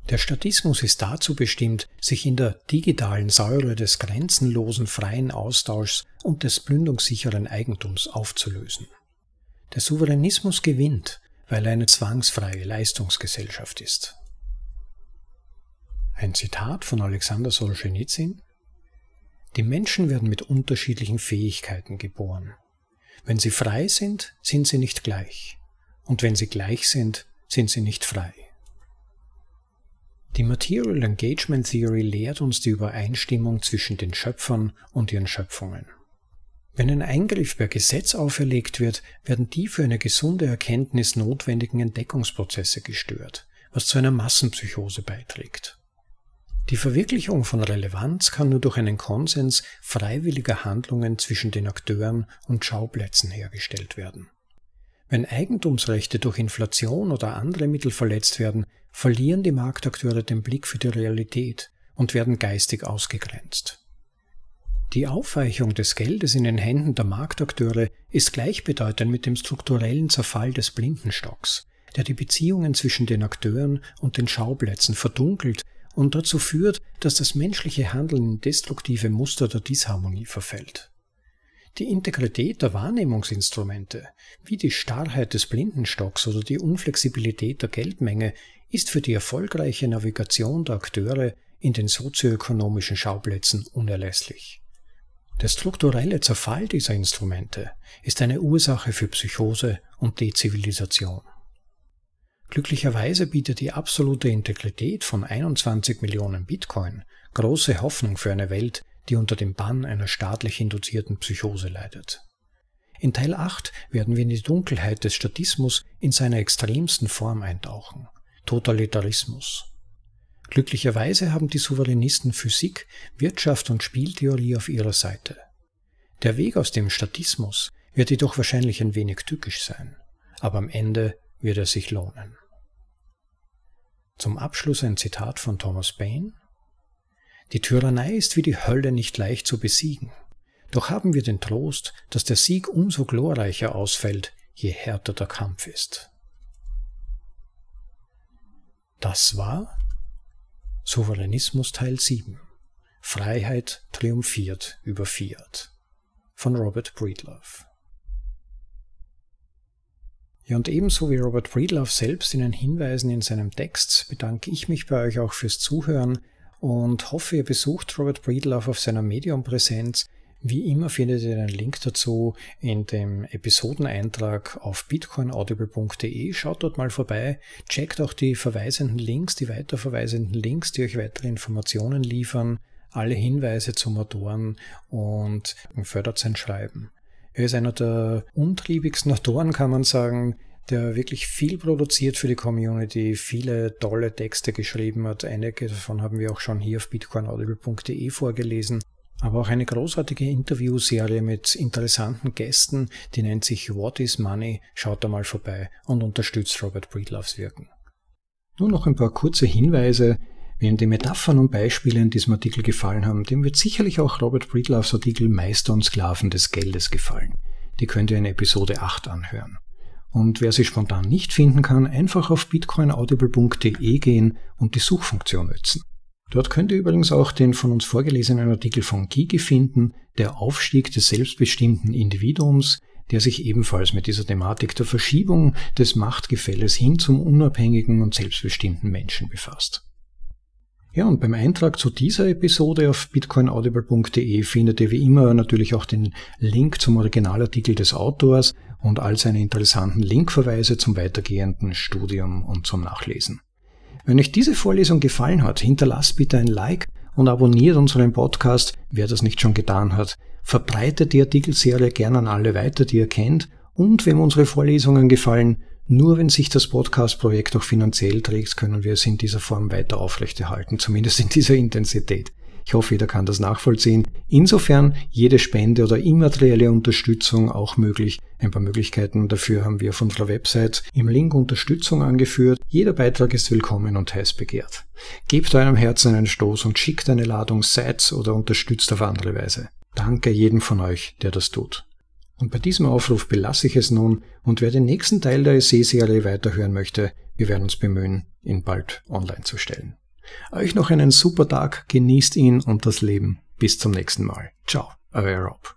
[SPEAKER 1] Der Statismus ist dazu bestimmt, sich in der digitalen Säure des grenzenlosen freien Austauschs und des plündungssicheren Eigentums aufzulösen. Der Souveränismus gewinnt, weil er eine zwangsfreie Leistungsgesellschaft ist. Ein Zitat von Alexander Solzhenitsyn Die Menschen werden mit unterschiedlichen Fähigkeiten geboren. Wenn sie frei sind, sind sie nicht gleich. Und wenn sie gleich sind, sind sie nicht frei. Die Material Engagement Theory lehrt uns die Übereinstimmung zwischen den Schöpfern und ihren Schöpfungen. Wenn ein Eingriff per Gesetz auferlegt wird, werden die für eine gesunde Erkenntnis notwendigen Entdeckungsprozesse gestört, was zu einer Massenpsychose beiträgt. Die Verwirklichung von Relevanz kann nur durch einen Konsens freiwilliger Handlungen zwischen den Akteuren und Schauplätzen hergestellt werden. Wenn Eigentumsrechte durch Inflation oder andere Mittel verletzt werden, verlieren die Marktakteure den Blick für die Realität und werden geistig ausgegrenzt. Die Aufweichung des Geldes in den Händen der Marktakteure ist gleichbedeutend mit dem strukturellen Zerfall des Blindenstocks, der die Beziehungen zwischen den Akteuren und den Schauplätzen verdunkelt und dazu führt, dass das menschliche Handeln in destruktive Muster der Disharmonie verfällt. Die Integrität der Wahrnehmungsinstrumente, wie die Starrheit des Blindenstocks oder die Unflexibilität der Geldmenge, ist für die erfolgreiche Navigation der Akteure in den sozioökonomischen Schauplätzen unerlässlich. Der strukturelle Zerfall dieser Instrumente ist eine Ursache für Psychose und Dezivilisation. Glücklicherweise bietet die absolute Integrität von 21 Millionen Bitcoin große Hoffnung für eine Welt, die unter dem Bann einer staatlich induzierten Psychose leidet. In Teil 8 werden wir in die Dunkelheit des Statismus in seiner extremsten Form eintauchen, Totalitarismus. Glücklicherweise haben die Souveränisten Physik, Wirtschaft und Spieltheorie auf ihrer Seite. Der Weg aus dem Statismus wird jedoch wahrscheinlich ein wenig tückisch sein, aber am Ende wird er sich lohnen. Zum Abschluss ein Zitat von Thomas Paine. Die Tyrannei ist wie die Hölle nicht leicht zu besiegen. Doch haben wir den Trost, dass der Sieg umso glorreicher ausfällt, je härter der Kampf ist. Das war Souveränismus Teil 7. Freiheit triumphiert über Fiat von Robert Breedlove. Ja, und ebenso wie Robert Breedlove selbst in den Hinweisen in seinem Text bedanke ich mich bei euch auch fürs Zuhören und hoffe, ihr besucht Robert Breedlove auf seiner Medium-Präsenz. Wie immer findet ihr den Link dazu in dem Episodeneintrag auf bitcoinaudible.de. Schaut dort mal vorbei, checkt auch die verweisenden Links, die weiterverweisenden Links, die euch weitere Informationen liefern, alle Hinweise zum Autoren und fördert sein Schreiben. Er ist einer der untriebigsten Autoren, kann man sagen, der wirklich viel produziert für die Community, viele tolle Texte geschrieben hat. Einige davon haben wir auch schon hier auf bitcoinaudible.de vorgelesen. Aber auch eine großartige Interviewserie mit interessanten Gästen, die nennt sich What is Money? Schaut da mal vorbei und unterstützt Robert Breedloves Wirken. Nur noch ein paar kurze Hinweise. Wem die Metaphern und Beispiele in diesem Artikel gefallen haben, dem wird sicherlich auch Robert Breedloves Artikel Meister und Sklaven des Geldes gefallen. Die könnt ihr in Episode 8 anhören. Und wer sie spontan nicht finden kann, einfach auf bitcoinaudible.de gehen und die Suchfunktion nutzen. Dort könnt ihr übrigens auch den von uns vorgelesenen Artikel von Gigi finden, der Aufstieg des selbstbestimmten Individuums, der sich ebenfalls mit dieser Thematik der Verschiebung des Machtgefälles hin zum unabhängigen und selbstbestimmten Menschen befasst. Ja, und beim Eintrag zu dieser Episode auf bitcoinaudible.de findet ihr wie immer natürlich auch den Link zum Originalartikel des Autors und all seine interessanten Linkverweise zum weitergehenden Studium und zum Nachlesen. Wenn euch diese Vorlesung gefallen hat, hinterlasst bitte ein Like und abonniert unseren Podcast, wer das nicht schon getan hat. Verbreitet die Artikelserie gerne an alle weiter, die ihr kennt. Und wenn unsere Vorlesungen gefallen, nur wenn sich das Podcast-Projekt auch finanziell trägt, können wir es in dieser Form weiter aufrechterhalten, zumindest in dieser Intensität. Ich hoffe, jeder kann das nachvollziehen. Insofern jede Spende oder immaterielle Unterstützung auch möglich. Ein paar Möglichkeiten dafür haben wir auf unserer Website im Link Unterstützung angeführt. Jeder Beitrag ist willkommen und heiß begehrt. Gebt eurem Herzen einen Stoß und schickt eine Ladung Sites oder unterstützt auf andere Weise. Danke jedem von euch, der das tut. Und bei diesem Aufruf belasse ich es nun und wer den nächsten Teil der Essay-Serie weiterhören möchte, wir werden uns bemühen, ihn bald online zu stellen. Euch noch einen super Tag, genießt ihn und das Leben. Bis zum nächsten Mal. Ciao, euer Rob.